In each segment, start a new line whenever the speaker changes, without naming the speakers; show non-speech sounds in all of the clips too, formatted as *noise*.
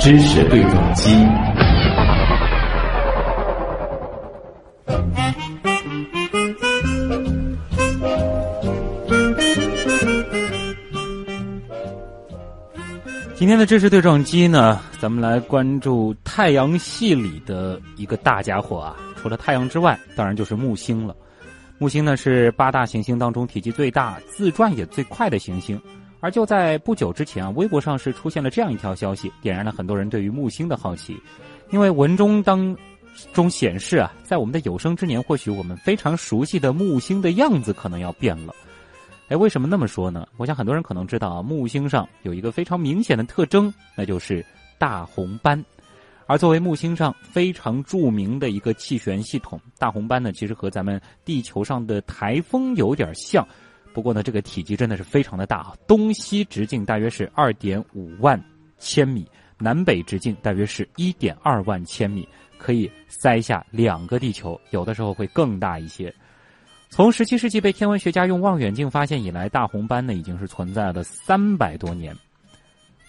知识对撞机。
今天的知识对撞机呢，咱们来关注太阳系里的一个大家伙啊。除了太阳之外，当然就是木星了。木星呢是八大行星当中体积最大、自转也最快的行星。而就在不久之前啊，微博上是出现了这样一条消息，点燃了很多人对于木星的好奇。因为文中当中显示啊，在我们的有生之年，或许我们非常熟悉的木星的样子可能要变了。哎，为什么那么说呢？我想很多人可能知道啊，木星上有一个非常明显的特征，那就是大红斑。而作为木星上非常著名的一个气旋系统，大红斑呢，其实和咱们地球上的台风有点像。不过呢，这个体积真的是非常的大啊，东西直径大约是二点五万千米，南北直径大约是一点二万千米，可以塞下两个地球，有的时候会更大一些。从十七世纪被天文学家用望远镜发现以来，大红斑呢已经是存在了三百多年。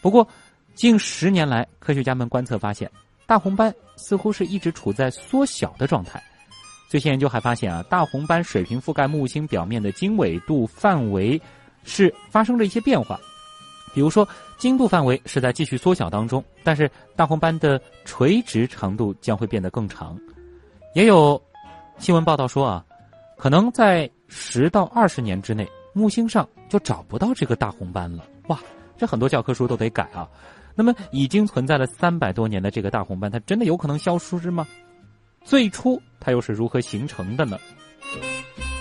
不过，近十年来，科学家们观测发现，大红斑似乎是一直处在缩小的状态。最新研究还发现啊，大红斑水平覆盖木星表面的经纬度范围是发生了一些变化。比如说，经度范围是在继续缩小当中，但是大红斑的垂直长度将会变得更长。也有新闻报道说啊。可能在十到二十年之内，木星上就找不到这个大红斑了。哇，这很多教科书都得改啊。那么，已经存在了三百多年的这个大红斑，它真的有可能消失吗？最初它又是如何形成的呢？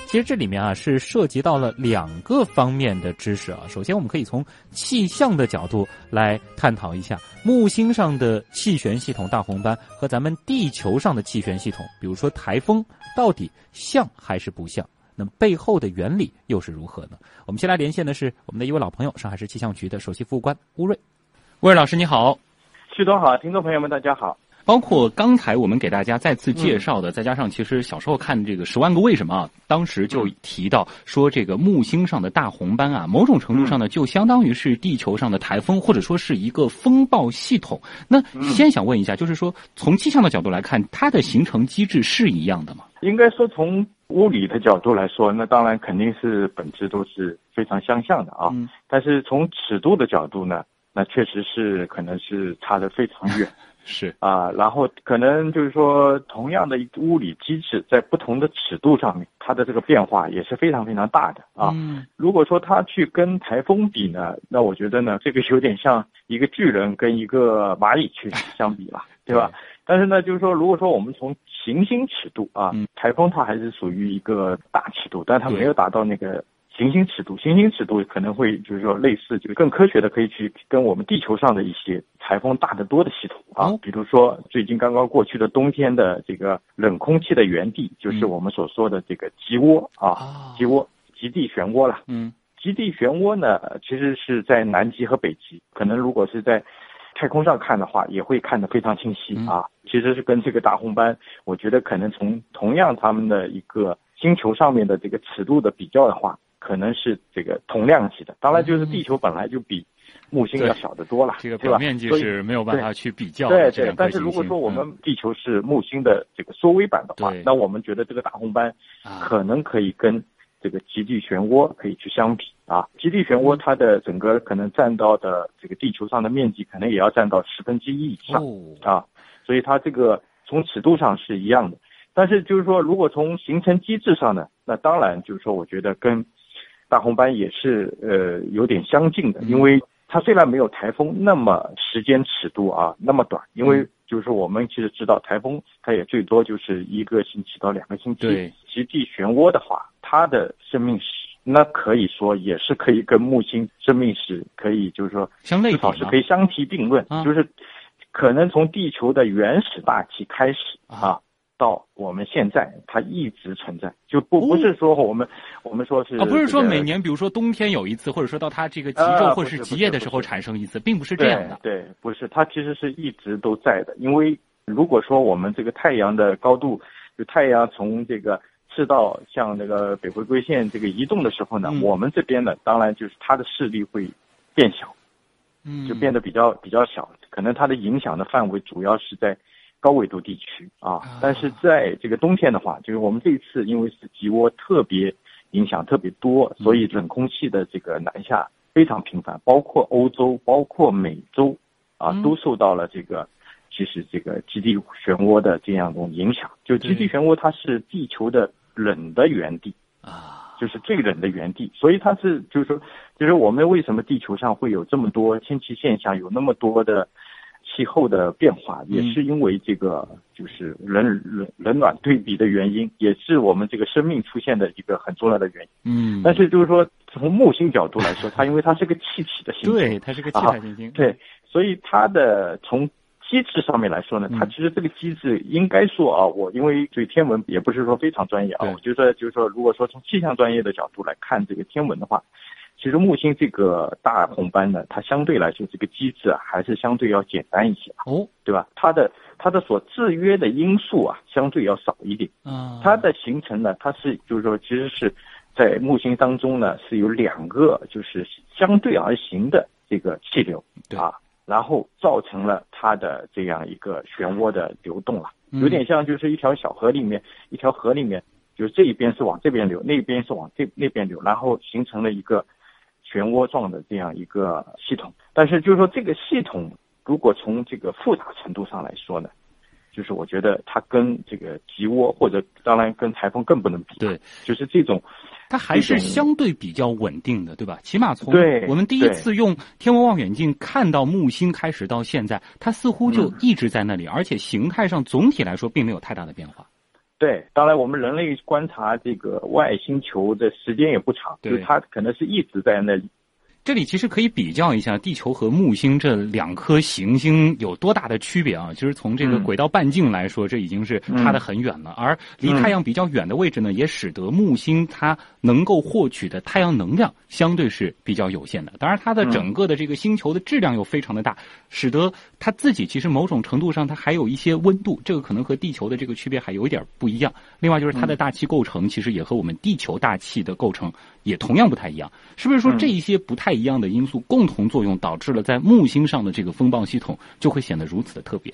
其实这里面啊是涉及到了两个方面的知识啊。首先，我们可以从气象的角度来探讨一下木星上的气旋系统大红斑和咱们地球上的气旋系统，比如说台风，到底像还是不像？那么背后的原理又是如何呢？我们先来连线的是我们的一位老朋友，上海市气象局的首席副官乌瑞。乌瑞老师，你好。
旭东好，听众朋友们，大家好。
包括刚才我们给大家再次介绍的，再加上其实小时候看这个《十万个为什么》啊，当时就提到说这个木星上的大红斑啊，某种程度上呢，就相当于是地球上的台风，或者说是一个风暴系统。那先想问一下，就是说从气象的角度来看，它的形成机制是一样的吗？
应该说从物理的角度来说，那当然肯定是本质都是非常相像的啊。但是从尺度的角度呢，那确实是可能是差得非常远。*laughs*
是
啊，然后可能就是说，同样的物理机制，在不同的尺度上面，它的这个变化也是非常非常大的啊。嗯如果说它去跟台风比呢，那我觉得呢，这个有点像一个巨人跟一个蚂蚁去 *laughs* 相比了，对吧？但是呢，就是说，如果说我们从行星尺度啊，台风它还是属于一个大尺度，但它没有达到那个。行星尺度，行星尺度可能会就是说类似，就更科学的可以去跟我们地球上的一些台风大得多的系统啊，比如说最近刚刚过去的冬天的这个冷空气的源地，就是我们所说的这个极涡啊，极涡、极地漩涡了。嗯，极地漩涡呢，其实是在南极和北极，可能如果是在太空上看的话，也会看得非常清晰啊。其实是跟这个大红斑，我觉得可能从同样他们的一个星球上面的这个尺度的比较的话。可能是这个同量级的，当然就是地球本来就比木星要小得多了，
这个表面积是没有办法去比较。
对对，但是如果说我们地球是木星的这个缩微版的话，那我们觉得这个大红斑可能可以跟这个极地漩涡可以去相比啊。极地漩涡它的整个可能占到的这个地球上的面积，可能也要占到十分之一以上啊，所以它这个从尺度上是一样的。但是就是说，如果从形成机制上呢，那当然就是说，我觉得跟大红斑也是呃有点相近的，因为它虽然没有台风那么时间尺度啊那么短，因为就是我们其实知道台风它也最多就是一个星期到两个星期。
对，
极地漩涡的话，它的生命史那可以说也是可以跟木星生命史可以就是说
相类
至少是可以相提并论，就是可能从地球的原始大气开始啊。到我们现在，它一直存在，就不不是说我们我们说是
啊，不是说每年，比如说冬天有一次，或者说到它这个极昼或者是极夜的时候产生一次，并不是这样的。
对，不是，它其实是一直都在的。因为如果说我们这个太阳的高度，就太阳从这个赤道向那个北回归线这个移动的时候呢，我们这边呢，当然就是它的势力会变小，
嗯，
就变得比较比较小，可能它的影响的范围主要是在高纬度地区啊。但是在这个冬天的话，就是我们这一次因为是极涡特别影响特别多，所以冷空气的这个南下非常频繁，包括欧洲，包括美洲啊，都受到了这个。其实这个极地漩涡的这样一种影响，就极地漩涡它是地球的冷的原地
啊，
就是最冷的原地，所以它是就是说，就是我们为什么地球上会有这么多天气现象，有那么多的气候的变化，也是因为这个就是冷冷冷暖对比的原因，也是我们这个生命出现的一个很重要的原
因。嗯，
但是就是说从木星角度来说，它因为它是个气体的行星，
对，它是个气态行星，
对，所以它的从机制上面来说呢，它其实这个机制应该说啊，我因为对天文也不是说非常专业啊，我觉得就是说，如果说从气象专业的角度来看这个天文的话，其实木星这个大红斑呢，它相对来说这个机制啊，还是相对要简单一些
哦，
对吧？它的它的所制约的因素啊，相对要少一点
啊。
它的形成呢，它是就是说，其实是在木星当中呢，是有两个就是相对而行的这个气流啊。然后造成了它的这样一个漩涡的流动了，有点像就是一条小河里面，一条河里面，就是这一边是往这边流，那边是往这那边流，然后形成了一个漩涡状的这样一个系统。但是就是说这个系统，如果从这个复杂程度上来说呢？就是我觉得它跟这个极涡或者当然跟台风更不能比。
对，
就是这种，
它还是相对比较稳定的，对吧？起码从我们第一次用天文望远镜看到木星开始到现在，它似乎就一直在那里，而且形态上总体来说并没有太大的变化。
对，当然我们人类观察这个外星球的时间也不长，就是它可能是一直在那里。
这里其实可以比较一下地球和木星这两颗行星有多大的区别啊！其实从这个轨道半径来说，这已经是差得很远了。而离太阳比较远的位置呢，也使得木星它能够获取的太阳能量相对是比较有限的。当然，它的整个的这个星球的质量又非常的大，使得它自己其实某种程度上它还有一些温度，这个可能和地球的这个区别还有一点不一样。另外就是它的大气构成，其实也和我们地球大气的构成也同样不太一样。是不是说这一些不太？一样的因素共同作用，导致了在木星上的这个风暴系统就会显得如此的特别。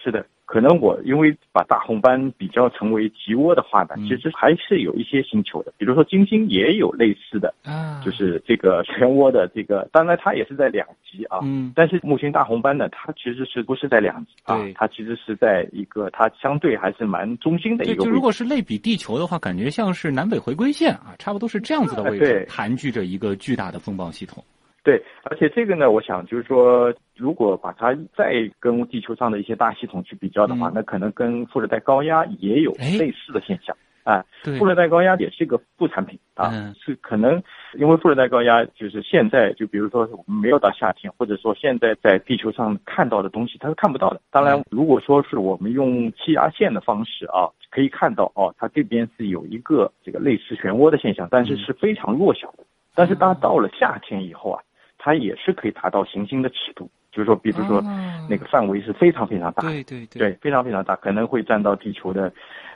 是的。可能我因为把大红斑比较成为极涡的话呢，其实还是有一些星球的，比如说金星也有类似的，
啊，
就是这个漩涡的这个，当然它也是在两极啊，
嗯，
但是木星大红斑呢，它其实是不是在两极啊？它其实是在一个它相对还是蛮中心的一个。
就如果是类比地球的话，感觉像是南北回归线啊，差不多是这样子的位置，盘踞着一个巨大的风暴系统。
对，而且这个呢，我想就是说，如果把它再跟地球上的一些大系统去比较的话，那可能跟副热带高压也有类似的现象。啊，副热带高压也是一个副产品啊，是可能因为副热带高压就是现在就比如说我们没有到夏天，或者说现在在地球上看到的东西它是看不到的。当然，如果说是我们用气压线的方式啊，可以看到哦，它这边是有一个这个类似漩涡的现象，但是是非常弱小的。但是当到了夏天以后啊。它也是可以达到行星的尺度，就是说，比如说，那个范围是非常非常大，
对对
对，非常非常大，可能会占到地球的，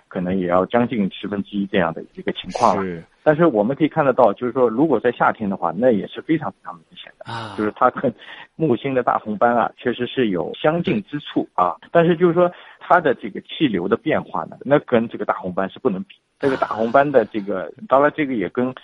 可能也要将近十分之一这样的一个情况了。
是，
但是我们可以看得到，就是说，如果在夏天的话，那也是非常非常明显的
啊，
就是它跟木星的大红斑啊，确实是有相近之处啊。但是就是说，它的这个气流的变化呢，那跟这个大红斑是不能比。这个大红斑的这个，当然这个也跟。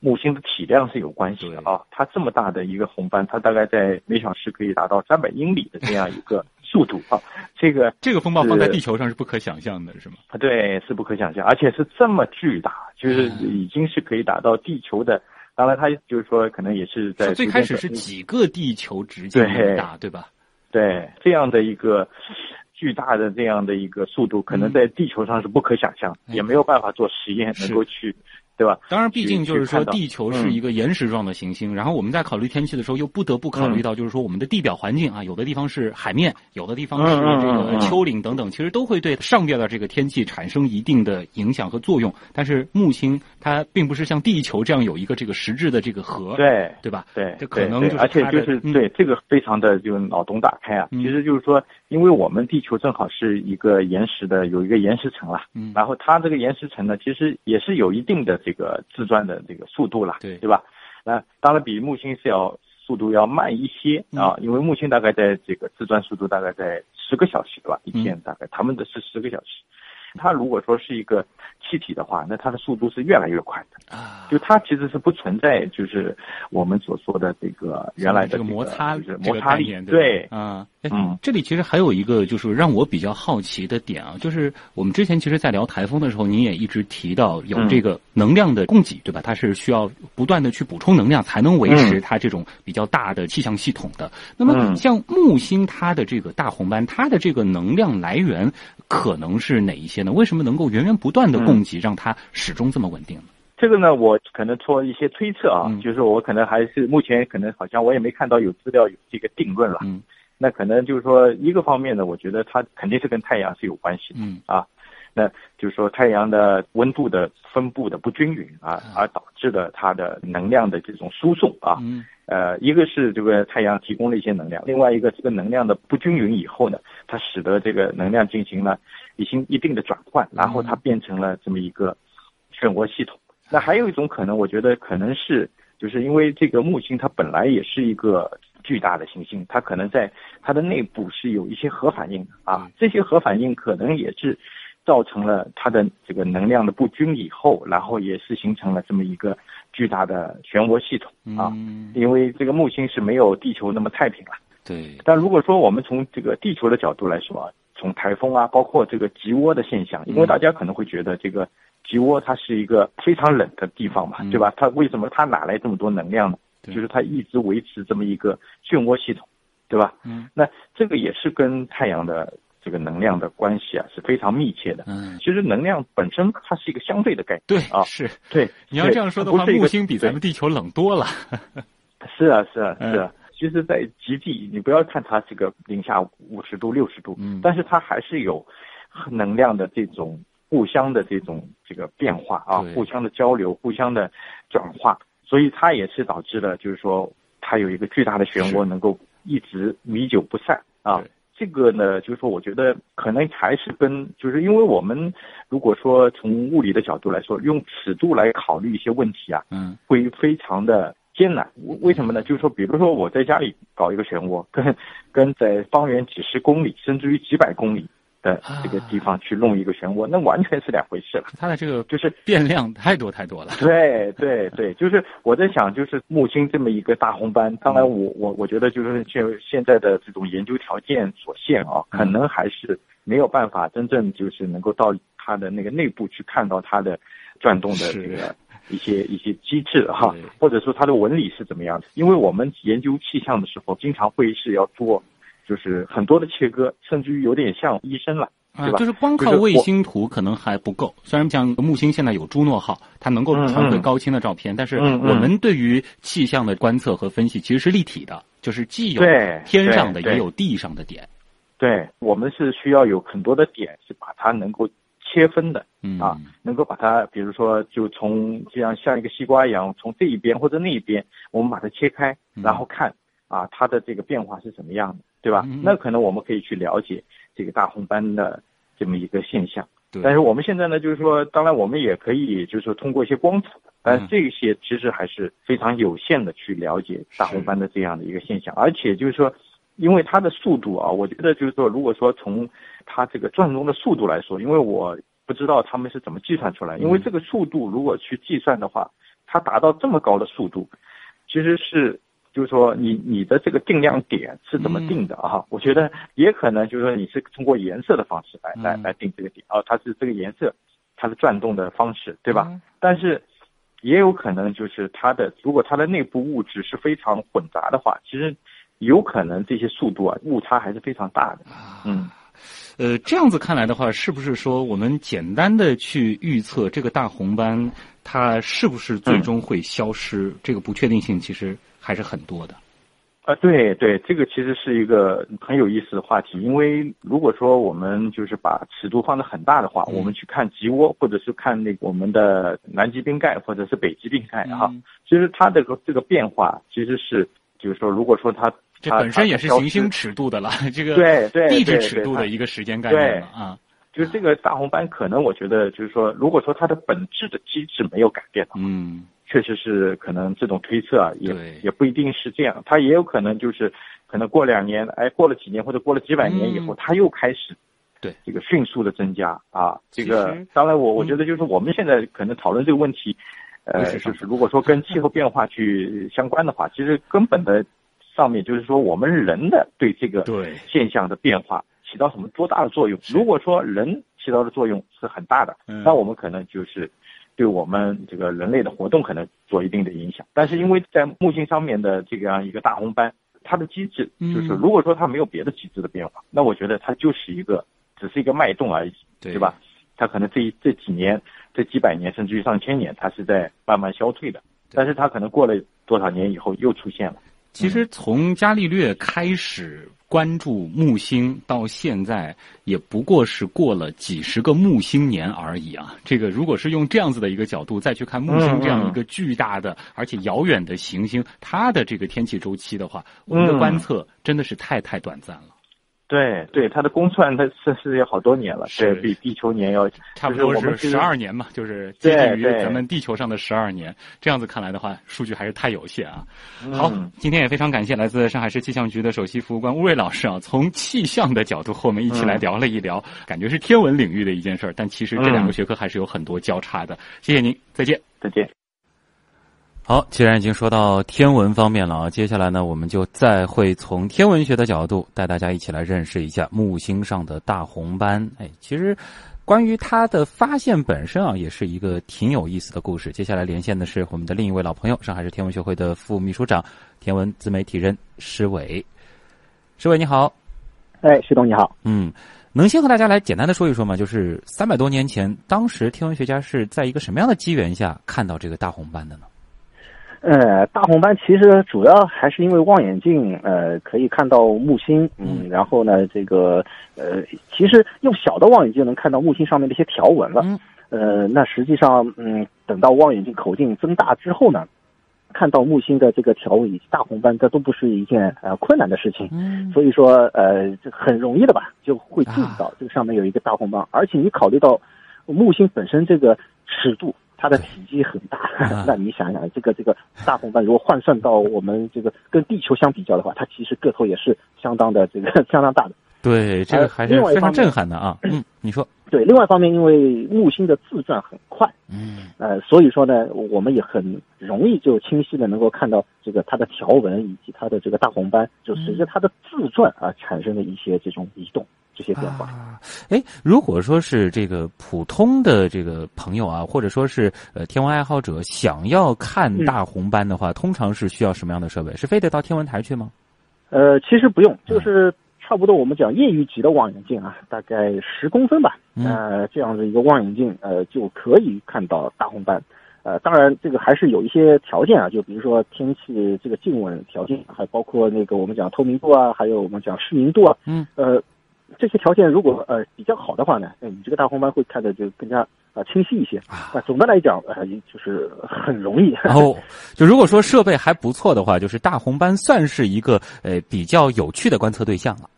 木星的体量是有关系的啊，它这么大的一个红斑，它大概在每小时可以达到三百英里的这样一个 *laughs* 速度啊，这个
这个风暴放在地球上是不可想象的，是吗？
啊，对，是不可想象，而且是这么巨大，就是已经是可以达到地球的。当然，它就是说可能也是在
最开始是几个地球直径大，对吧？
对，这样的一个巨大的这样的一个速度，可能在地球上是不可想象，也没有办法做实验能够去。对吧？
当然，毕竟就是说，地球是一个岩石状的行星。然后我们在考虑天气的时候，又不得不考虑到，就是说我们的地表环境啊，有的地方是海面，有的地方是这个丘陵等等，其实都会对上边的这个天气产生一定的影响和作用。但是木星它并不是像地球这样有一个这个实质的这个核，
对
对吧？
对，
这可能
而且就是对这个非常的就脑洞大开啊。其实就是说，因为我们地球正好是一个岩石的有一个岩石层了，
嗯，
然后它这个岩石层呢，其实也是有一定的这个自转的。这个速度了，
对
对吧？那当然比木星是要速度要慢一些啊，因为木星大概在这个自转速度大概在十个小时对吧？一天大概他们的是十个小时。它如果说是一个气体的话，那它的速度是越来越快的啊！就它其实是不存在，就是我们所说的这个原来的这
个摩擦
摩擦力。
对啊，嗯，这里其实还有一个就是让我比较好奇的点啊，就是我们之前其实，在聊台风的时候，您也一直提到有这个能量的供给，对吧？它是需要不断的去补充能量，才能维持它这种比较大的气象系统的。那么，像木星它的这个大红斑，它的这个能量来源可能是哪一些呢？为什么能够源源不断的供给，让它始终这么稳定呢？
这个呢，我可能做一些推测啊，就是我可能还是目前可能好像我也没看到有资料有这个定论了。嗯，那可能就是说一个方面呢，我觉得它肯定是跟太阳是有关系的。嗯啊，那就是说太阳的温度的分布的不均匀啊，而导致的它的能量的这种输送啊。嗯。呃，一个是这个太阳提供了一些能量，另外一个这个能量的不均匀以后呢，它使得这个能量进行了已经一定的转换，然后它变成了这么一个漩涡系统。那还有一种可能，我觉得可能是就是因为这个木星它本来也是一个巨大的行星，它可能在它的内部是有一些核反应的啊，这些核反应可能也是。造成了它的这个能量的不均以后，然后也是形成了这么一个巨大的漩涡系统啊。因为这个木星是没有地球那么太平了。
对。
但如果说我们从这个地球的角度来说，从台风啊，包括这个极涡的现象，因为大家可能会觉得这个极涡它是一个非常冷的地方嘛，对吧？它为什么它哪来这么多能量呢？就是它一直维持这么一个漩涡系统，对吧？嗯。那这个也是跟太阳的。这个能量的关系啊是非常密切的。嗯，其实能量本身它是一个相对的概念。
对
啊，
是
对。
你要这样说的话，木星比咱们地球冷多了。*laughs*
是啊，是啊，是啊。其实，在极地，你不要看它这个零下五十度、六十度，嗯，但是它还是有能量的这种互相的这种这个变化啊，互相的交流、互相的转化，所以它也是导致了，就是说它有一个巨大的漩涡，能够一直弥久不散啊。这个呢，就是说，我觉得可能还是跟，就是因为我们如果说从物理的角度来说，用尺度来考虑一些问题啊，嗯，会非常的艰难。为什么呢？就是说，比如说我在家里搞一个漩涡，跟跟在方圆几十公里，甚至于几百公里。的这个地方去弄一个漩涡，那完全是两回事了。
它的这个就是变量太多太多了。
对对对，就是我在想，就是木星这么一个大红斑，当然我我我觉得就是现现在的这种研究条件所限啊，可能还是没有办法真正就是能够到它的那个内部去看到它的转动的这个 *laughs* 一些一些机制哈，或者说它的纹理是怎么样的。因为我们研究气象的时候，经常会是要做。就是很多的切割，甚至于有点像医生了，对吧？
就是光靠卫星图可能还不够。虽然像木星现在有朱诺号，它能够传回高清的照片，但是我们对于气象的观测和分析其实是立体的，就是既有天上的，也有地上的点。
对我们是需要有很多的点，是把它能够切分的，啊，能够把它，比如说就从这样像一个西瓜一样，从这一边或者那一边，我们把它切开，然后看啊，它的这个变化是怎么样的。对吧？那可能我们可以去了解这个大红斑的这么一个现象。但是我们现在呢，就是说，当然我们也可以，就是说通过一些光谱，但这些其实还是非常有限的去了解大红斑的这样的一个现象。而且就是说，因为它的速度啊，我觉得就是说，如果说从它这个转动的速度来说，因为我不知道他们是怎么计算出来，因为这个速度如果去计算的话，它达到这么高的速度，其实是。就是说，你你的这个定量点是怎么定的啊？我觉得也可能就是说，你是通过颜色的方式来来来定这个点啊，它是这个颜色，它是转动的方式，对吧？但是也有可能就是它的，如果它的内部物质是非常混杂的话，其实有可能这些速度啊误差还是非常大的。嗯，
呃，这样子看来的话，是不是说我们简单的去预测这个大红斑它是不是最终会消失？这个不确定性其实。还是很多的，
啊，对对，这个其实是一个很有意思的话题。因为如果说我们就是把尺度放得很大的话，我们去看极涡，或者是看那个我们的南极冰盖，或者是北极冰盖，哈，其实它这个这个变化其实是，就是说，如果说它
这本身也是行星尺度的了，这个
对对
地质尺度的一个时间概念了啊。
就是这个大红斑，可能我觉得就是说，如果说它的本质的机制没有改变的话，嗯。确实是可能这种推测啊，也也不一定是这样，它也有可能就是可能过两年，哎，过了几年或者过了几百年以后，它又开始
对
这个迅速的增加啊。这个当然，我我觉得就是我们现在可能讨论这个问题，呃，就是如果说跟气候变化去相关的话，其实根本的上面就是说我们人的对这个现象的变化。起到什么多大的作用？如果说人起到的作用是很大的，那我们可能就是对我们这个人类的活动可能做一定的影响。但是因为在木星上面的这样一个大红斑，它的机制就是，如果说它没有别的机制的变化，那我觉得它就是一个只是一个脉动而已，对吧？它可能这这几年、这几百年甚至于上千年，它是在慢慢消退的，但是它可能过了多少年以后又出现了。
其实从伽利略开始。关注木星到现在也不过是过了几十个木星年而已啊！这个如果是用这样子的一个角度再去看木星这样一个巨大的而且遥远的行星，它的这个天气周期的话，我们的观测真的是太太短暂了。
对对，它的公算它是是有好多年了，是比地球年要
差不多是十二年嘛，就是接近于咱们地球上的十二年。这样子看来的话，数据还是太有限啊。好，今天也非常感谢来自上海市气象局的首席服务官吴瑞老师啊，从气象的角度和我们一起来聊了一聊，感觉是天文领域的一件事儿，但其实这两个学科还是有很多交叉的。谢谢您，再见，
再见。
好，既然已经说到天文方面了啊，接下来呢，我们就再会从天文学的角度带大家一起来认识一下木星上的大红斑。哎，其实关于它的发现本身啊，也是一个挺有意思的故事。接下来连线的是我们的另一位老朋友，上海市天文学会的副秘书长、天文自媒体人施伟。施伟你好，
哎，徐东你好，
嗯，能先和大家来简单的说一说吗？就是三百多年前，当时天文学家是在一个什么样的机缘下看到这个大红斑的呢？
呃，大红斑其实主要还是因为望远镜，呃，可以看到木星，嗯，然后呢，这个，呃，其实用小的望远镜能看到木星上面的一些条纹了，呃，那实际上，嗯，等到望远镜口径增大之后呢，看到木星的这个条纹以及大红斑，这都不是一件呃困难的事情，嗯，所以说，呃，这很容易的吧，就会注意到这个上面有一个大红斑，而且你考虑到木星本身这个尺度。它的体积很大，*laughs* 那你想想，这个这个大红斑如果换算到我们这个跟地球相比较的话，它其实个头也是相当的这个 *laughs* 相当大的。
对，这个还是非常震撼的啊。*laughs* 嗯，你说。
对，另外一方面，因为木星的自转很快，嗯，呃，所以说呢，我们也很容易就清晰的能够看到这个它的条纹以及它的这个大红斑，就随着它的自转而产生的一些这种移动。这些变化，
哎，如果说是这个普通的这个朋友啊，或者说是呃天文爱好者，想要看大红斑的话，通常是需要什么样的设备？是非得到天文台去吗？
呃，其实不用，就是差不多我们讲业余级的望远镜啊，大概十公分吧，呃，这样的一个望远镜，呃，就可以看到大红斑。呃，当然这个还是有一些条件啊，就比如说天气这个静稳条件，还包括那个我们讲透明度啊，还有我们讲视明度啊，嗯，呃。这些条件如果呃比较好的话呢，你这个大红斑会看的就更加啊清晰一些啊。总的来讲，呃，就是很容易。
然后，就如果说设备还不错的话，就是大红斑算是一个呃比较有趣的观测对象了。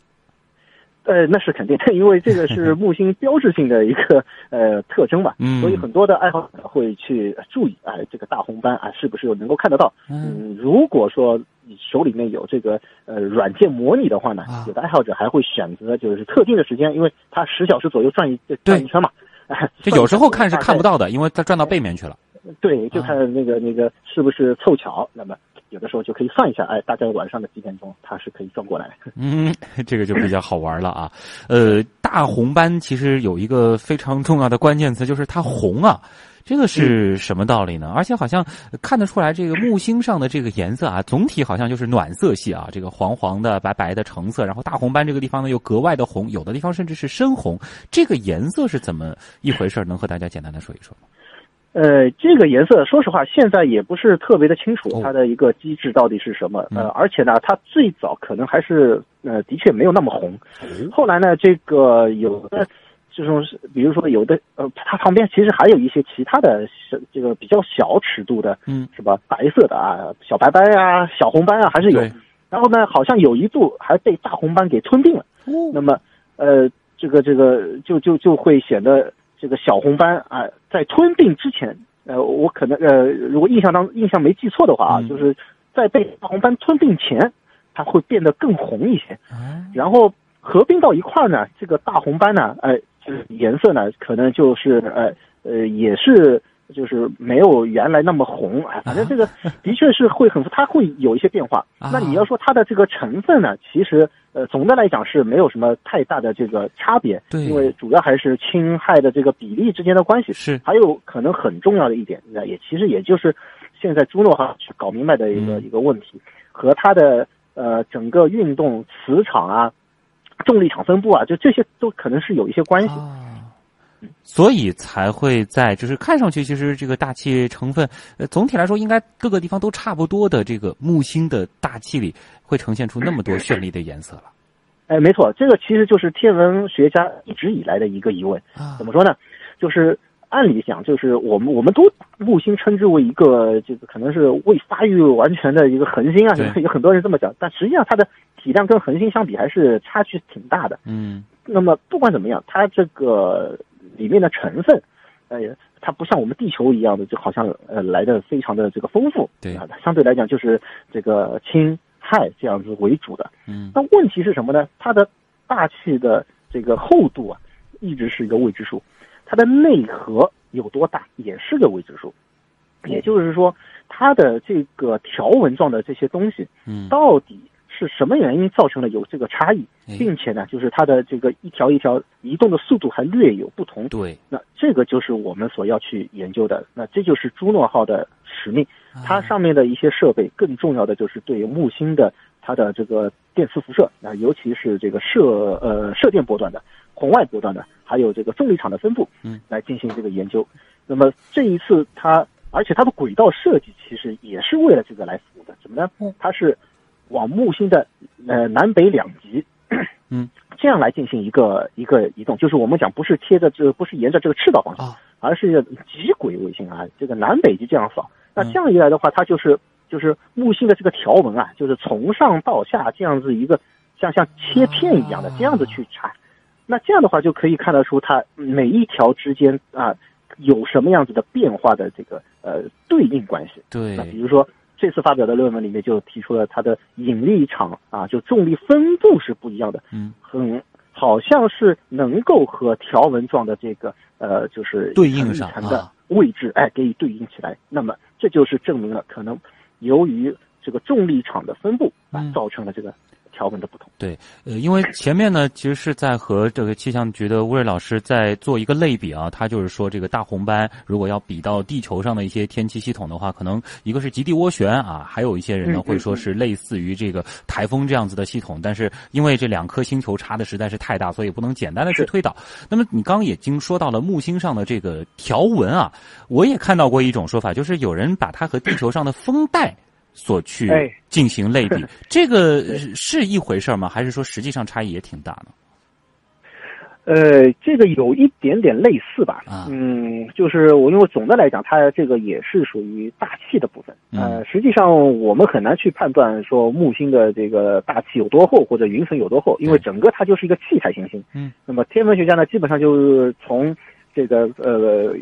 呃，那是肯定，*laughs* 因为这个是 *laughs* 木星标志性的一个呃特征嘛，所以很多的爱好者会去注意，啊，这个大红斑啊，是不是能够看得到？嗯，如果说你手里面有这个呃软件模拟的话呢，有的爱好者还会选择就是特定的时间，因为它十小时左右转一转一圈嘛，*laughs*
就有时候看是看不到的，因为它转到背面去了。
对，就看那个那个是不是凑巧，那么。有的时候就可以算一下，哎，大概晚上的几点钟它是可以转过来。*laughs*
嗯，这个就比较好玩了啊。呃，大红斑其实有一个非常重要的关键词，就是它红啊。这个是什么道理呢？而且好像看得出来，这个木星上的这个颜色啊，总体好像就是暖色系啊，这个黄黄的、白白的、橙色。然后大红斑这个地方呢，又格外的红，有的地方甚至是深红。这个颜色是怎么一回事？能和大家简单的说一说吗？
呃，这个颜色，说实话，现在也不是特别的清楚，它的一个机制到底是什么。呃，而且呢，它最早可能还是呃，的确没有那么红。后来呢，这个有的这种，比如说有的呃，它旁边其实还有一些其他的小这个比较小尺度的，嗯，是吧？白色的啊，小白斑啊，小红斑啊，还是有。然后呢，好像有一度还被大红斑给吞并了。那么，呃，这个这个就就就会显得。这个小红斑啊，在吞并之前呃，我可能呃，如果印象当印象没记错的话啊，就是在被大红斑吞并前，它会变得更红一些，然后合并到一块儿呢，这个大红斑呢，呃，就是颜色呢，可能就是呃呃，也是。就是没有原来那么红啊，反正这个的确是会很，它会有一些变化。那你要说它的这个成分呢，其实呃总的来讲是没有什么太大的这个差别，
对，
因为主要还是氢氦的这个比例之间的关系。
是，
还有可能很重要的一点，那也其实也就是现在朱诺哈去搞明白的一个一个问题，和它的呃整个运动磁场啊、重力场分布啊，就这些都可能是有一些关系。
所以才会在，就是看上去其实这个大气成分，呃，总体来说应该各个地方都差不多的这个木星的大气里，会呈现出那么多绚丽的颜色了。*coughs*
哎，没错，这个其实就是天文学家一直以来的一个疑问。啊怎么说呢？就是按理讲，就是我们我们都木星称之为一个，这个可能是未发育完全的一个恒星啊，有很多人这么讲。但实际上它的体量跟恒星相比还是差距挺大的。
嗯。
那么不管怎么样，它这个。里面的成分，呃，它不像我们地球一样的，就好像呃来的非常的这个丰富，
对
啊，相对来讲就是这个氢氦这样子为主的。
嗯，
那问题是什么呢？它的大气的这个厚度啊，一直是一个未知数，它的内核有多大也是个未知数，也就是说，它的这个条纹状的这些东西，
嗯，
到底。是什么原因造成了有这个差异，并且呢，就是它的这个一条一条移动的速度还略有不同。
对，
那这个就是我们所要去研究的。那这就是朱诺号的使命，它上面的一些设备，更重要的就是对木星的它的这个电磁辐射，那尤其是这个射呃射电波段的、红外波段的，还有这个重力场的分布，
嗯，
来进行这个研究。那么这一次它，而且它的轨道设计其实也是为了这个来服务的。怎么呢？它是。往木星的呃南北两极，
嗯，*clears throat*
这样来进行一个一个移动，就是我们讲不是贴着这不是沿着这个赤道方向，而是极轨卫星啊，这个南北极这样扫。那这样一来的话，它就是就是木星的这个条纹啊，就是从上到下这样子一个像像切片一样的这样子去查。那这样的话就可以看得出它每一条之间啊有什么样子的变化的这个呃对应关系。
对，
那比如说。这次发表的论文里面就提出了它的引力场啊，就重力分布是不一样的，
嗯，
很好像是能够和条纹状的这个呃，就是
对应上
的位置，哎，给予对应起来。那么这就是证明了可能由于这个重力场的分布啊，造成了这个。条纹的不同，
对，呃，因为前面呢，其实是在和这个气象局的吴瑞老师在做一个类比啊，他就是说，这个大红斑如果要比到地球上的一些天气系统的话，可能一个是极地涡旋啊，还有一些人呢会说是类似于这个台风这样子的系统，但是因为这两颗星球差的实在是太大，所以不能简单的去推导。那么你刚刚已经说到了木星上的这个条纹啊，我也看到过一种说法，就是有人把它和地球上的风带。所去进行类比，*laughs* 这个是一回事吗？还是说实际上差异也挺大呢？
呃，这个有一点点类似吧。嗯，就是我因为总的来讲，它这个也是属于大气的部分。呃，实际上我们很难去判断说木星的这个大气有多厚或者云层有多厚，因为整个它就是一个气态行星。
嗯，
那么天文学家呢，基本上就是从这个呃，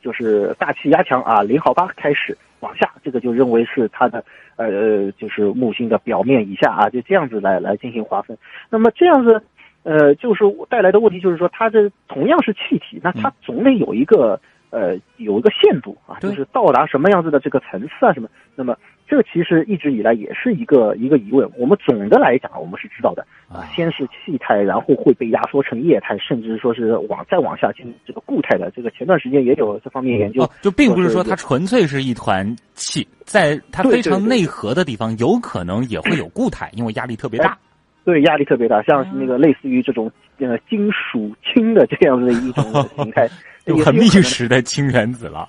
就是大气压强啊零号八开始。往下，这个就认为是它的，呃，就是木星的表面以下啊，就这样子来来进行划分。那么这样子，呃，就是带来的问题就是说，它这同样是气体，那它总得有一个呃有一个限度啊，就是到达什么样子的这个层次啊什么。那么。这其实一直以来也是一个一个疑问。我们总的来讲，我们是知道的啊，先是气态，然后会被压缩成液态，甚至说是往再往下进这个固态的。这个前段时间也有这方面研究，
就并不是说它纯粹是一团气，在它非常内核的地方，有可能也会有固态，因为压力特别大。
对，压力特别大，像是那个类似于这种呃金属氢的这样的一种 *laughs* 形态。
就很历史的氢原子了。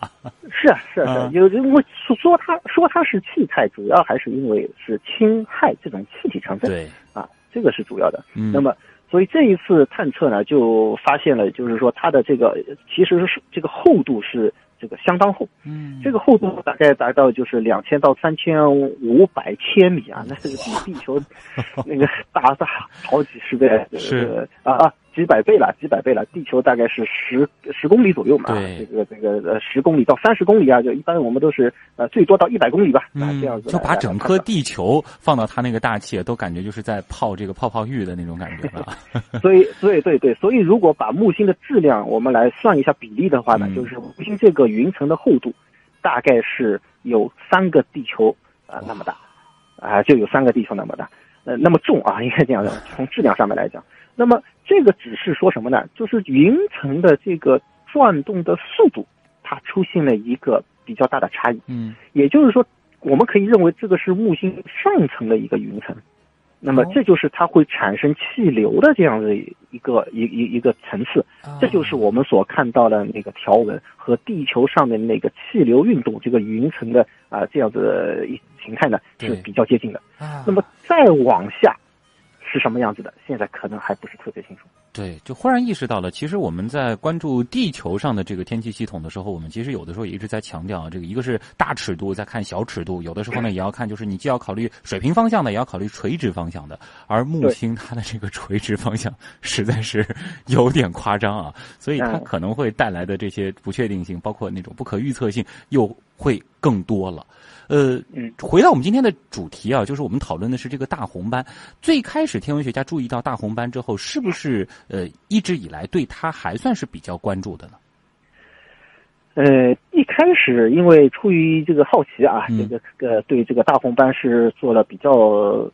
是啊，是啊，有因为说它说它是气态，主要还是因为是氢氦这种气体成分。
对
啊，这个是主要的。那么，所以这一次探测呢，就发现了，就是说它的这个其实是这个厚度是这个相当厚。
嗯，
这个厚度大概达到就是两千到三千五百千米啊，那这个比地球 *laughs* 那个大大好几十倍。
是
啊啊。几百倍了，几百倍了。地球大概是十十公里左右嘛，
对，
这个这个呃十公里到三十公里啊，就一般我们都是呃最多到一百公里吧，啊这样子。
就把整颗地球放到它那个大气，都感觉就是在泡这个泡泡浴的那种感觉了。*laughs*
所以，对对对，所以如果把木星的质量我们来算一下比例的话呢，就是木星这个云层的厚度大概是有三个地球啊那么大，啊就有三个地球那么大。呃，那么重啊，应该这样的。从质量上面来讲，那么这个只是说什么呢？就是云层的这个转动的速度，它出现了一个比较大的差异。
嗯，
也就是说，我们可以认为这个是木星上层的一个云层。那么这就是它会产生气流的这样的一个一一一个层次，这就是我们所看到的那个条纹和地球上面那个气流运动这个云层的啊这样子一形态呢是比较接近的。那么再往下是什么样子的？现在可能还不是特别清楚。
对，就忽然意识到了，其实我们在关注地球上的这个天气系统的时候，我们其实有的时候也一直在强调这个，一个是大尺度在看小尺度，有的时候呢 *clears throat* 也要看，就是你既要考虑水平方向的，也要考虑垂直方向的。而木星它的这个垂直方向实在是 *laughs* 有点夸张啊，所以它可能会带来的这些不确定性，包括那种不可预测性，又会更多了。呃，回到我们今天的主题啊，就是我们讨论的是这个大红斑。最开始天文学家注意到大红斑之后，是不是呃一直以来对它还算是比较关注的呢？
呃，一开始因为出于这个好奇啊，这个呃对这个大红斑是做了比较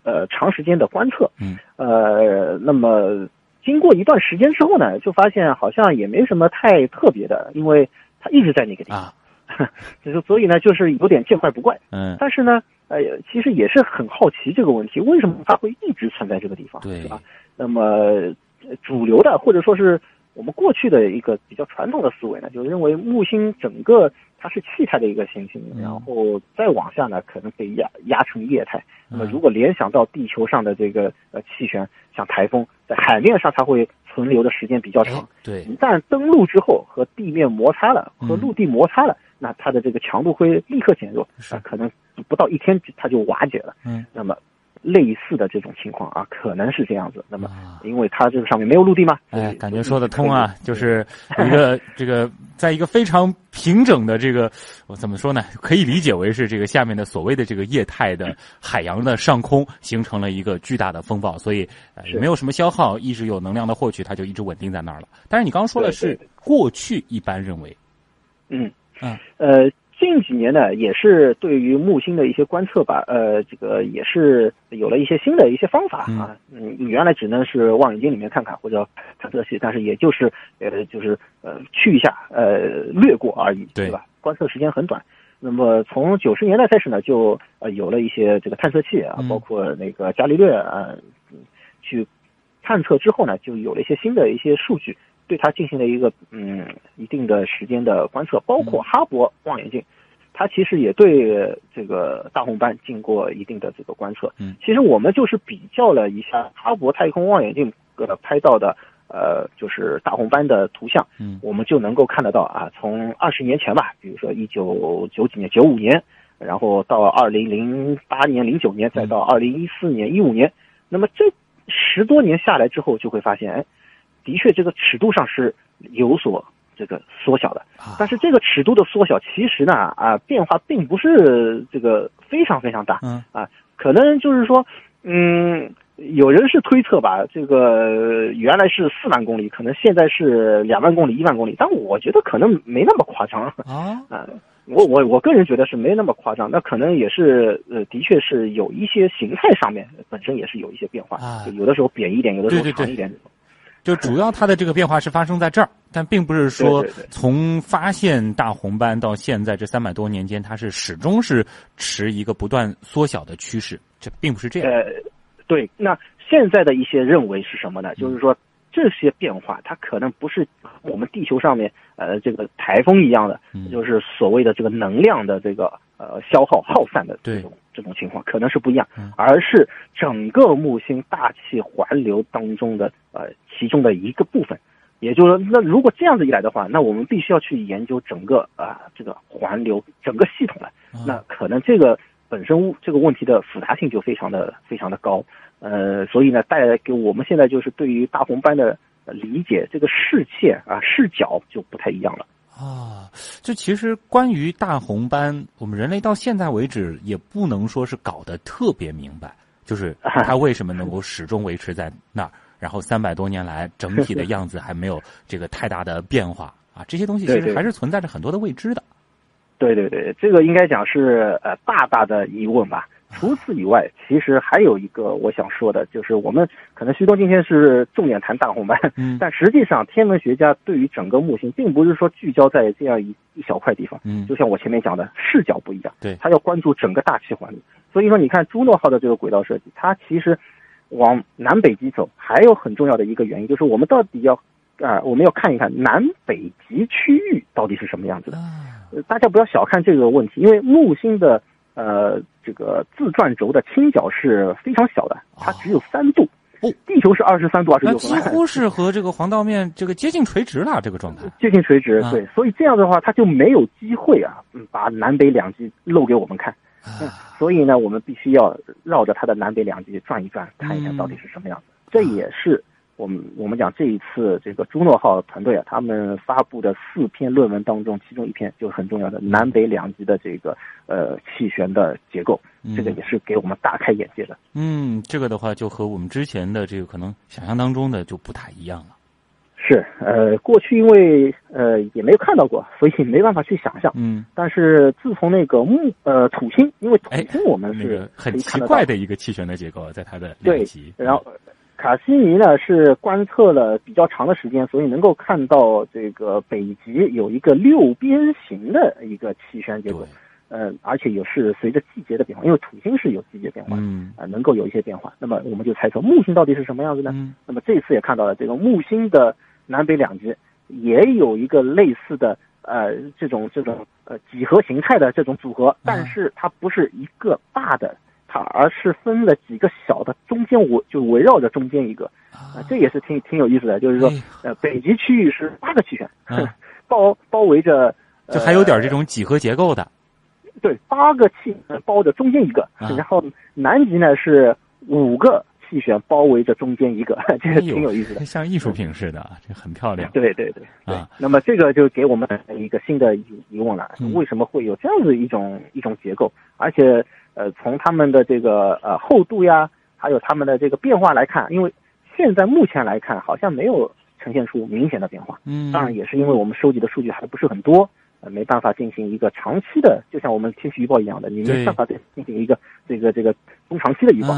呃长时间的观测。
嗯。
呃，那么经过一段时间之后呢，就发现好像也没什么太特别的，因为它一直在那个地方。*laughs* 就是所以呢，就是有点见怪不怪。
嗯，
但是呢，呃，其实也是很好奇这个问题，为什么它会一直存在这个地方，
对
吧？那么主流的或者说是我们过去的一个比较传统的思维呢，就认为木星整个它是气态的一个行星，然后再往下呢，可能被压压成液态。那么如果联想到地球上的这个呃气旋，像台风在海面上，它会。存留的时间比较长，
对，
一旦登陆之后和地面摩擦了，和陆地摩擦了，那它的这个强度会立刻减弱，啊，可能不到一天它就瓦解了。
嗯，
那么类似的这种情况啊，可能是这样子。那么，因为它这个上面没有陆地嘛，
哎，感觉说得通啊，就是一个 *laughs* 这个，在一个非常平整的这个，我怎么说呢？可以理解为是这个下面的所谓的这个液态的海洋的上空形成了一个巨大的风暴，所以也没有什么消耗，一直有能量的获取，它就一直稳定在那儿了。但是你刚刚说的是过去一般认为，
嗯嗯呃。近几年呢，也是对于木星的一些观测吧，呃，这个也是有了一些新的一些方法啊。嗯，原来只能是望远镜里面看看或者探测器，但是也就是呃，就是呃去一下，呃，略过而已，对吧？观测时间很短。那么从九十年代开始呢，就呃有了一些这个探测器啊，包括那个伽利略啊，去探测之后呢，就有了一些新的一些数据。对它进行了一个嗯一定的时间的观测，包括哈勃望远镜，它其实也对这个大红斑经过一定的这个观测。
嗯，
其实我们就是比较了一下哈勃太空望远镜呃拍到的呃就是大红斑的图像，
嗯，
我们就能够看得到啊，从二十年前吧，比如说一九九几年、九五年，然后到二零零八年、零九年，再到二零一四年、一五年，那么这十多年下来之后，就会发现哎。的确，这个尺度上是有所这个缩小的，但是这个尺度的缩小，其实呢啊变化并不是这个非常非常大，
嗯。
啊，可能就是说，嗯，有人是推测吧，这个原来是四万公里，可能现在是两万公里、一万公里，但我觉得可能没那么夸张
啊 *laughs*
啊，我我我个人觉得是没那么夸张，那可能也是呃，的确是有一些形态上面本身也是有一些变化，
啊，
有的时候扁一点，有的时候长一点。
就主要它的这个变化是发生在这儿，但并不是说从发现大红斑到现在这三百多年间，它是始终是持一个不断缩小的趋势，这并不是这样。
呃，对，那现在的一些认为是什么呢？就是说这些变化它可能不是我们地球上面呃这个台风一样的，就是所谓的这个能量的这个呃消耗耗散的这种。这种情况可能是不一样，而是整个木星大气环流当中的呃其中的一个部分，也就是说，那如果这样子一来的话，那我们必须要去研究整个啊这个环流整个系统了，那可能这个本身这个问题的复杂性就非常的非常的高，呃，所以呢带来给我们现在就是对于大红斑的理解这个视线啊视角就不太一样了。
啊，这其实关于大红斑，我们人类到现在为止也不能说是搞得特别明白，就是 *laughs* 它为什么能够始终维持在那儿，然后三百多年来整体的样子还没有这个太大的变化啊，这些东西其实还是存在着很多的未知的。
对对对，这个应该讲是呃大大的疑问吧。除此以外，其实还有一个我想说的，就是我们可能徐东今天是重点谈大红斑，嗯，但实际上天文学家对于整个木星，并不是说聚焦在这样一一小块地方，嗯，就像我前面讲的视角不一样，
对，
他要关注整个大气环境。所以说，你看朱诺号的这个轨道设计，它其实往南北极走，还有很重要的一个原因，就是我们到底要啊，我们要看一看南北极区域到底是什么样子的。大家不要小看这个问题，因为木星的。呃，这个自转轴的倾角是非常小的，它只有三度。哦，地球是二十三度二十六
分，几乎是和这个黄道面这个接近垂直了，这个状态。*laughs*
接近垂直，对，所以这样的话，它就没有机会啊，把南北两极露给我们看。嗯，所以呢，我们必须要绕着它的南北两极转一转，看一下到底是什么样子。这也是。我们我们讲这一次这个朱诺号团队啊，他们发布的四篇论文当中，其中一篇就是很重要的南北两极的这个呃气旋的结构，这个也是给我们大开眼界的。
嗯，这个的话就和我们之前的这个可能想象当中的就不太一样了。
是，呃，过去因为呃也没有看到过，所以没办法去想象。嗯。但是自从那个木呃土星，因为土星我们是
很奇怪的一个气旋的结构，在它的两极，
然后。卡西尼呢是观测了比较长的时间，所以能够看到这个北极有一个六边形的一个气旋结构，呃，而且也是随着季节的变化，因为土星是有季节变化，嗯，啊，能够有一些变化。那么我们就猜测木星到底是什么样子呢？那么这次也看到了这个木星的南北两极也有一个类似的呃这种这种呃几何形态的这种组合，但是它不是一个大的。它而是分了几个小的，中间围就围绕着中间一个，啊，这也是挺挺有意思的。就是说，呃，北极区域是八个气旋，包包围着，
就还有点这种几何结构的。
对，八个气包着中间一个，然后南极呢是五个气旋包围着中间一个，*laughs* 这个挺有意思的，
像艺术品似的，这很漂亮。
对对对对，那么这个就给我们一个新的疑问了：为什么会有这样子一种一种结构？而且。呃，从他们的这个呃厚度呀，还有他们的这个变化来看，因为现在目前来看，好像没有呈现出明显的变化。嗯，当然也是因为我们收集的数据还不是很多，呃，没办法进行一个长期的，就像我们天气预报一样的，你没办法进行一个这个这个中长期的预报。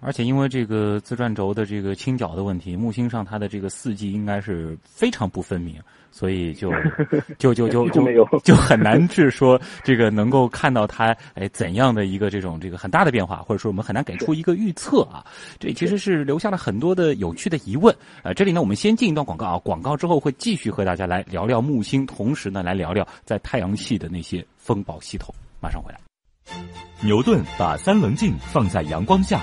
而且因为这个自转轴的这个倾角的问题，木星上它的这个四季应该是非常不分明，所以就 *laughs* 就就就就就很难是说这个能够看到它哎怎样的一个这种这个很大的变化，或者说我们很难给出一个预测啊。这其实是留下了很多的有趣的疑问。呃，这里呢我们先进一段广告啊，广告之后会继续和大家来聊聊木星，同时呢来聊聊在太阳系的那些风暴系统。马上回来。
牛顿把三棱镜放在阳光下。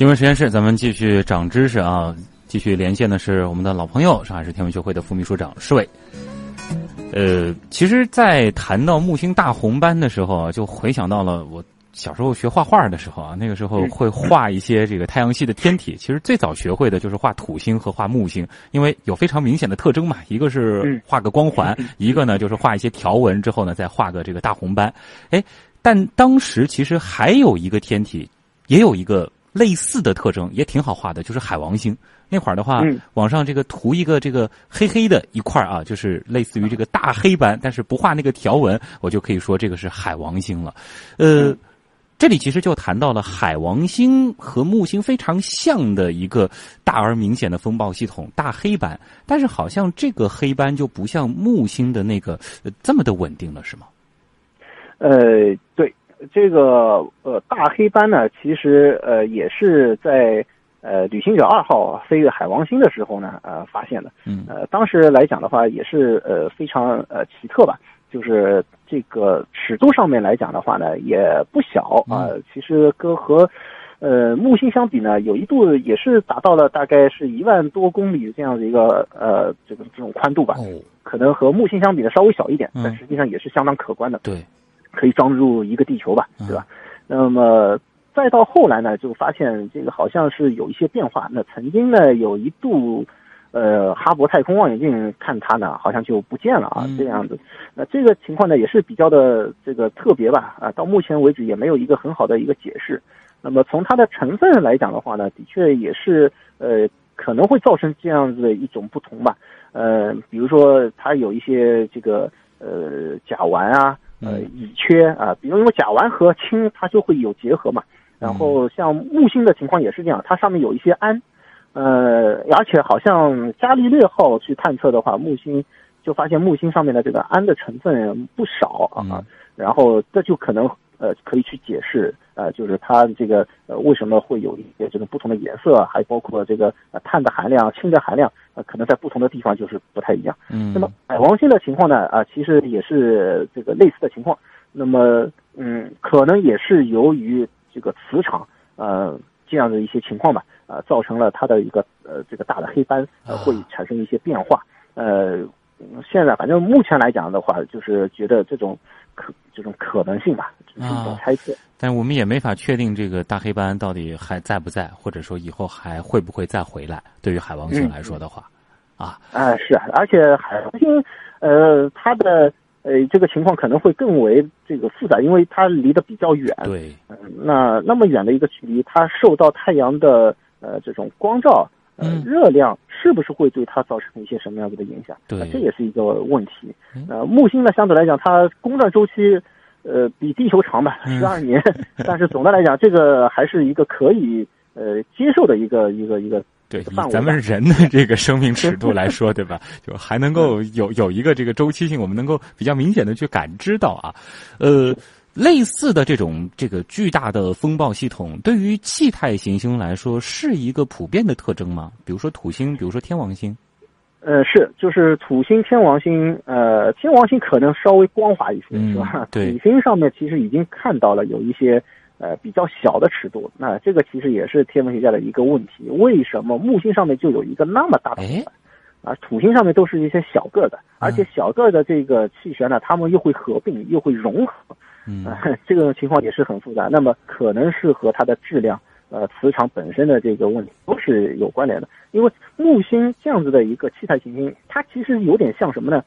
新闻实验室，咱们继续长知识啊！继续连线的是我们的老朋友，上海市天文学会的副秘书长施伟。呃，其实，在谈到木星大红斑的时候啊，就回想到了我小时候学画画的时候啊，那个时候会画一些这个太阳系的天体。其实最早学会的就是画土星和画木星，因为有非常明显的特征嘛，一个是画个光环，一个呢就是画一些条纹之后呢再画个这个大红斑。哎，但当时其实还有一个天体，也有一个。类似的特征也挺好画的，就是海王星那会儿的话，网上这个涂一个这个黑黑的一块啊，就是类似于这个大黑斑，但是不画那个条纹，我就可以说这个是海王星了。呃，这里其实就谈到了海王星和木星非常像的一个大而明显的风暴系统——大黑斑，但是好像这个黑斑就不像木星的那个这么的稳定了，是吗？
呃，对。这个呃大黑斑呢，其实呃也是在呃旅行者二号飞越海王星的时候呢，呃发现的。
嗯。
呃，当时来讲的话，也是呃非常呃奇特吧，就是这个尺度上面来讲的话呢，也不小啊。其实跟和呃木星相比呢，有一度也是达到了大概是一万多公里这样的一个呃这个这种宽度吧。
哦。
可能和木星相比呢稍微小一点，但实际上也是相当可观的。
对。
可以装入一个地球吧，对吧？那么再到后来呢，就发现这个好像是有一些变化。那曾经呢，有一度，呃，哈勃太空望远镜看它呢，好像就不见了啊，这样子。那这个情况呢，也是比较的这个特别吧？啊，到目前为止也没有一个很好的一个解释。那么从它的成分来讲的话呢，的确也是呃，可能会造成这样子的一种不同吧。呃，比如说它有一些这个呃甲烷啊。呃，乙炔啊，比如因为甲烷和氢它就会有结合嘛，然后像木星的情况也是这样，它上面有一些氨，呃，而且好像伽利略号去探测的话，木星就发现木星上面的这个氨的成分不少啊，然后这就可能呃可以去解释。呃，就是它这个呃为什么会有一些这个不同的颜色，还包括这个呃碳的含量、氢的含量，呃可能在不同的地方就是不太一样。
嗯，
那么海王星的情况呢，啊其实也是这个类似的情况。那么嗯，可能也是由于这个磁场呃这样的一些情况吧，啊造成了它的一个呃这个大的黑斑呃会产生一些变化。呃，现在反正目前来讲的话，就是觉得这种可这种可能性吧，只是一种猜测。
但我们也没法确定这个大黑斑到底还在不在，或者说以后还会不会再回来。对于海王星来说的话，啊，
啊是啊，而且海王星，呃，它的呃这个情况可能会更为这个复杂，因为它离得比较远。
对，
嗯，那那么远的一个距离，它受到太阳的呃这种光照，呃热量是不是会对它造成一些什么样子的影响？
对，
这也是一个问题。呃，木星呢，相对来讲，它公转周期。呃，比地球长吧，十二年，*laughs* 但是总的来讲，这个还是一个可以呃接受的一个一个一个
对咱们人的这个生命尺度来说，对吧？就还能够有有一个这个周期性，我们能够比较明显的去感知到啊。呃，类似的这种这个巨大的风暴系统，对于气态行星来说是一个普遍的特征吗？比如说土星，比如说天王星。
呃，是，就是土星、天王星，呃，天王星可能稍微光滑一些，是吧？*laughs*
对。
土星上面其实已经看到了有一些呃比较小的尺度，那这个其实也是天文学家的一个问题。为什么木星上面就有一个那么大的啊，土星上面都是一些小个的，而且小个的这个气旋呢，它们又会合并，又会融合，
嗯，
这个情况也是很复杂。那么可能是和它的质量。呃，磁场本身的这个问题都是有关联的，因为木星这样子的一个气态行星，它其实有点像什么呢？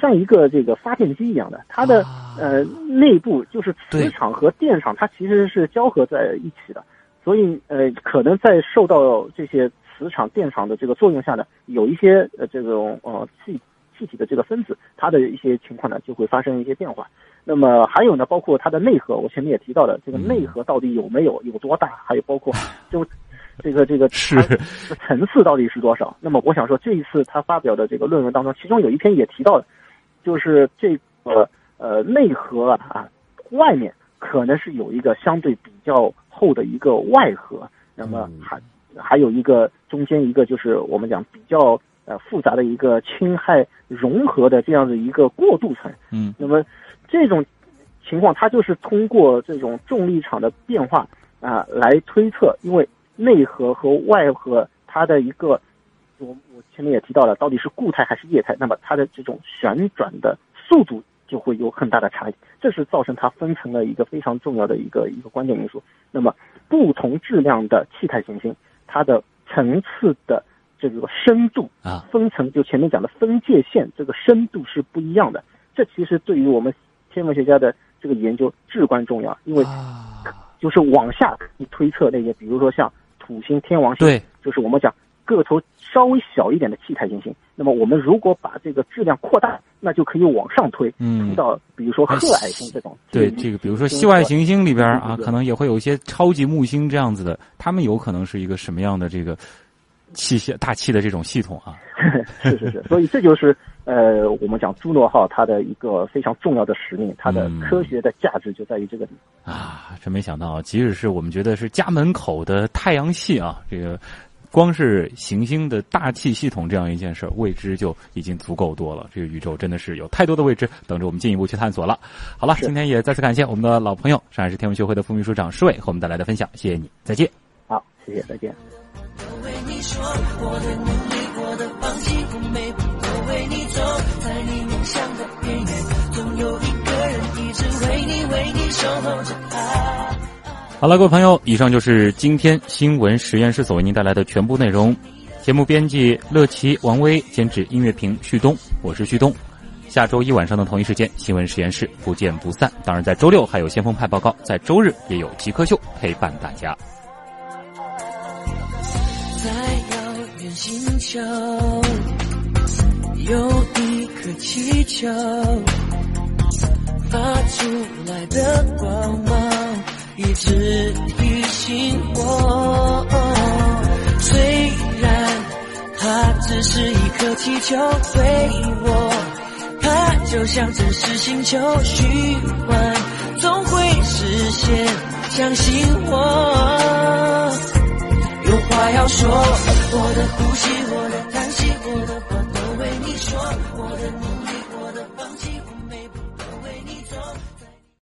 像一个这个发电机一样的，它的呃内部就是磁场和电场，它其实是交合在一起的，所以呃可能在受到这些磁场、电场的这个作用下呢，有一些呃这种呃气气体的这个分子，它的一些情况呢就会发生一些变化。那么还有呢，包括它的内核，我前面也提到了，这个内核到底有没有有多大？还有包括就这个这个
是
层次到底是多少？那么我想说，这一次他发表的这个论文当中，其中有一篇也提到了，就是这个呃内核啊，外面可能是有一个相对比较厚的一个外核，那么还还有一个中间一个就是我们讲比较呃复杂的一个侵害融合的这样的一个过渡层。
嗯，
那么。这种情况，它就是通过这种重力场的变化啊来推测，因为内核和外核它的一个，我我前面也提到了，到底是固态还是液态，那么它的这种旋转的速度就会有很大的差异，这是造成它分层的一个非常重要的一个一个关键因素。那么不同质量的气态行星，它的层次的这个深度
啊
分层，就前面讲的分界线，这个深度是不一样的。这其实对于我们天文学家的这个研究至关重要，因为就是往下你推测那些，比如说像土星、天王星，
对，
就是我们讲个头稍微小一点的气态行星。那么我们如果把这个质量扩大，那就可以往上推，推到比如说褐矮星这种。
对，这个比如说系外行星里边啊，可能也会有一些超级木星这样子的，他们有可能是一个什么样的这个气械大气的这种系统啊？*laughs*
是是是，所以这就是。呃，我们讲朱诺号它的一个非常重要的使命，它的科学的价值就在于这个地
方啊。真没想到，即使是我们觉得是家门口的太阳系啊，这个光是行星的大气系统这样一件事儿，未知就已经足够多了。这个宇宙真的是有太多的未知等着我们进一步去探索了。好了，今天也再次感谢我们的老朋友上海市天文学会的副秘书长施伟和我们带来的分享，谢谢你，再见。
好，谢谢，再见。
说我的努力我的放弃不美不为你走在你梦想的边缘总有一个人一直为你为你守候着
好了，各位朋友，以上就是今天新闻实验室所为您带来的全部内容。节目编辑乐琪、王威，监制音乐评旭东，我是旭东。下周一晚上的同一时间，新闻实验室不见不散。当然，在周六还有先锋派报告，在周日也有极客秀陪伴大家。
在星球，有一颗气球。发出来的光芒一直提醒我，虽然它只是一颗气球，对我，它就像真实星球循环，总会实现，相信我。有话要说。我的呼吸我的叹息我的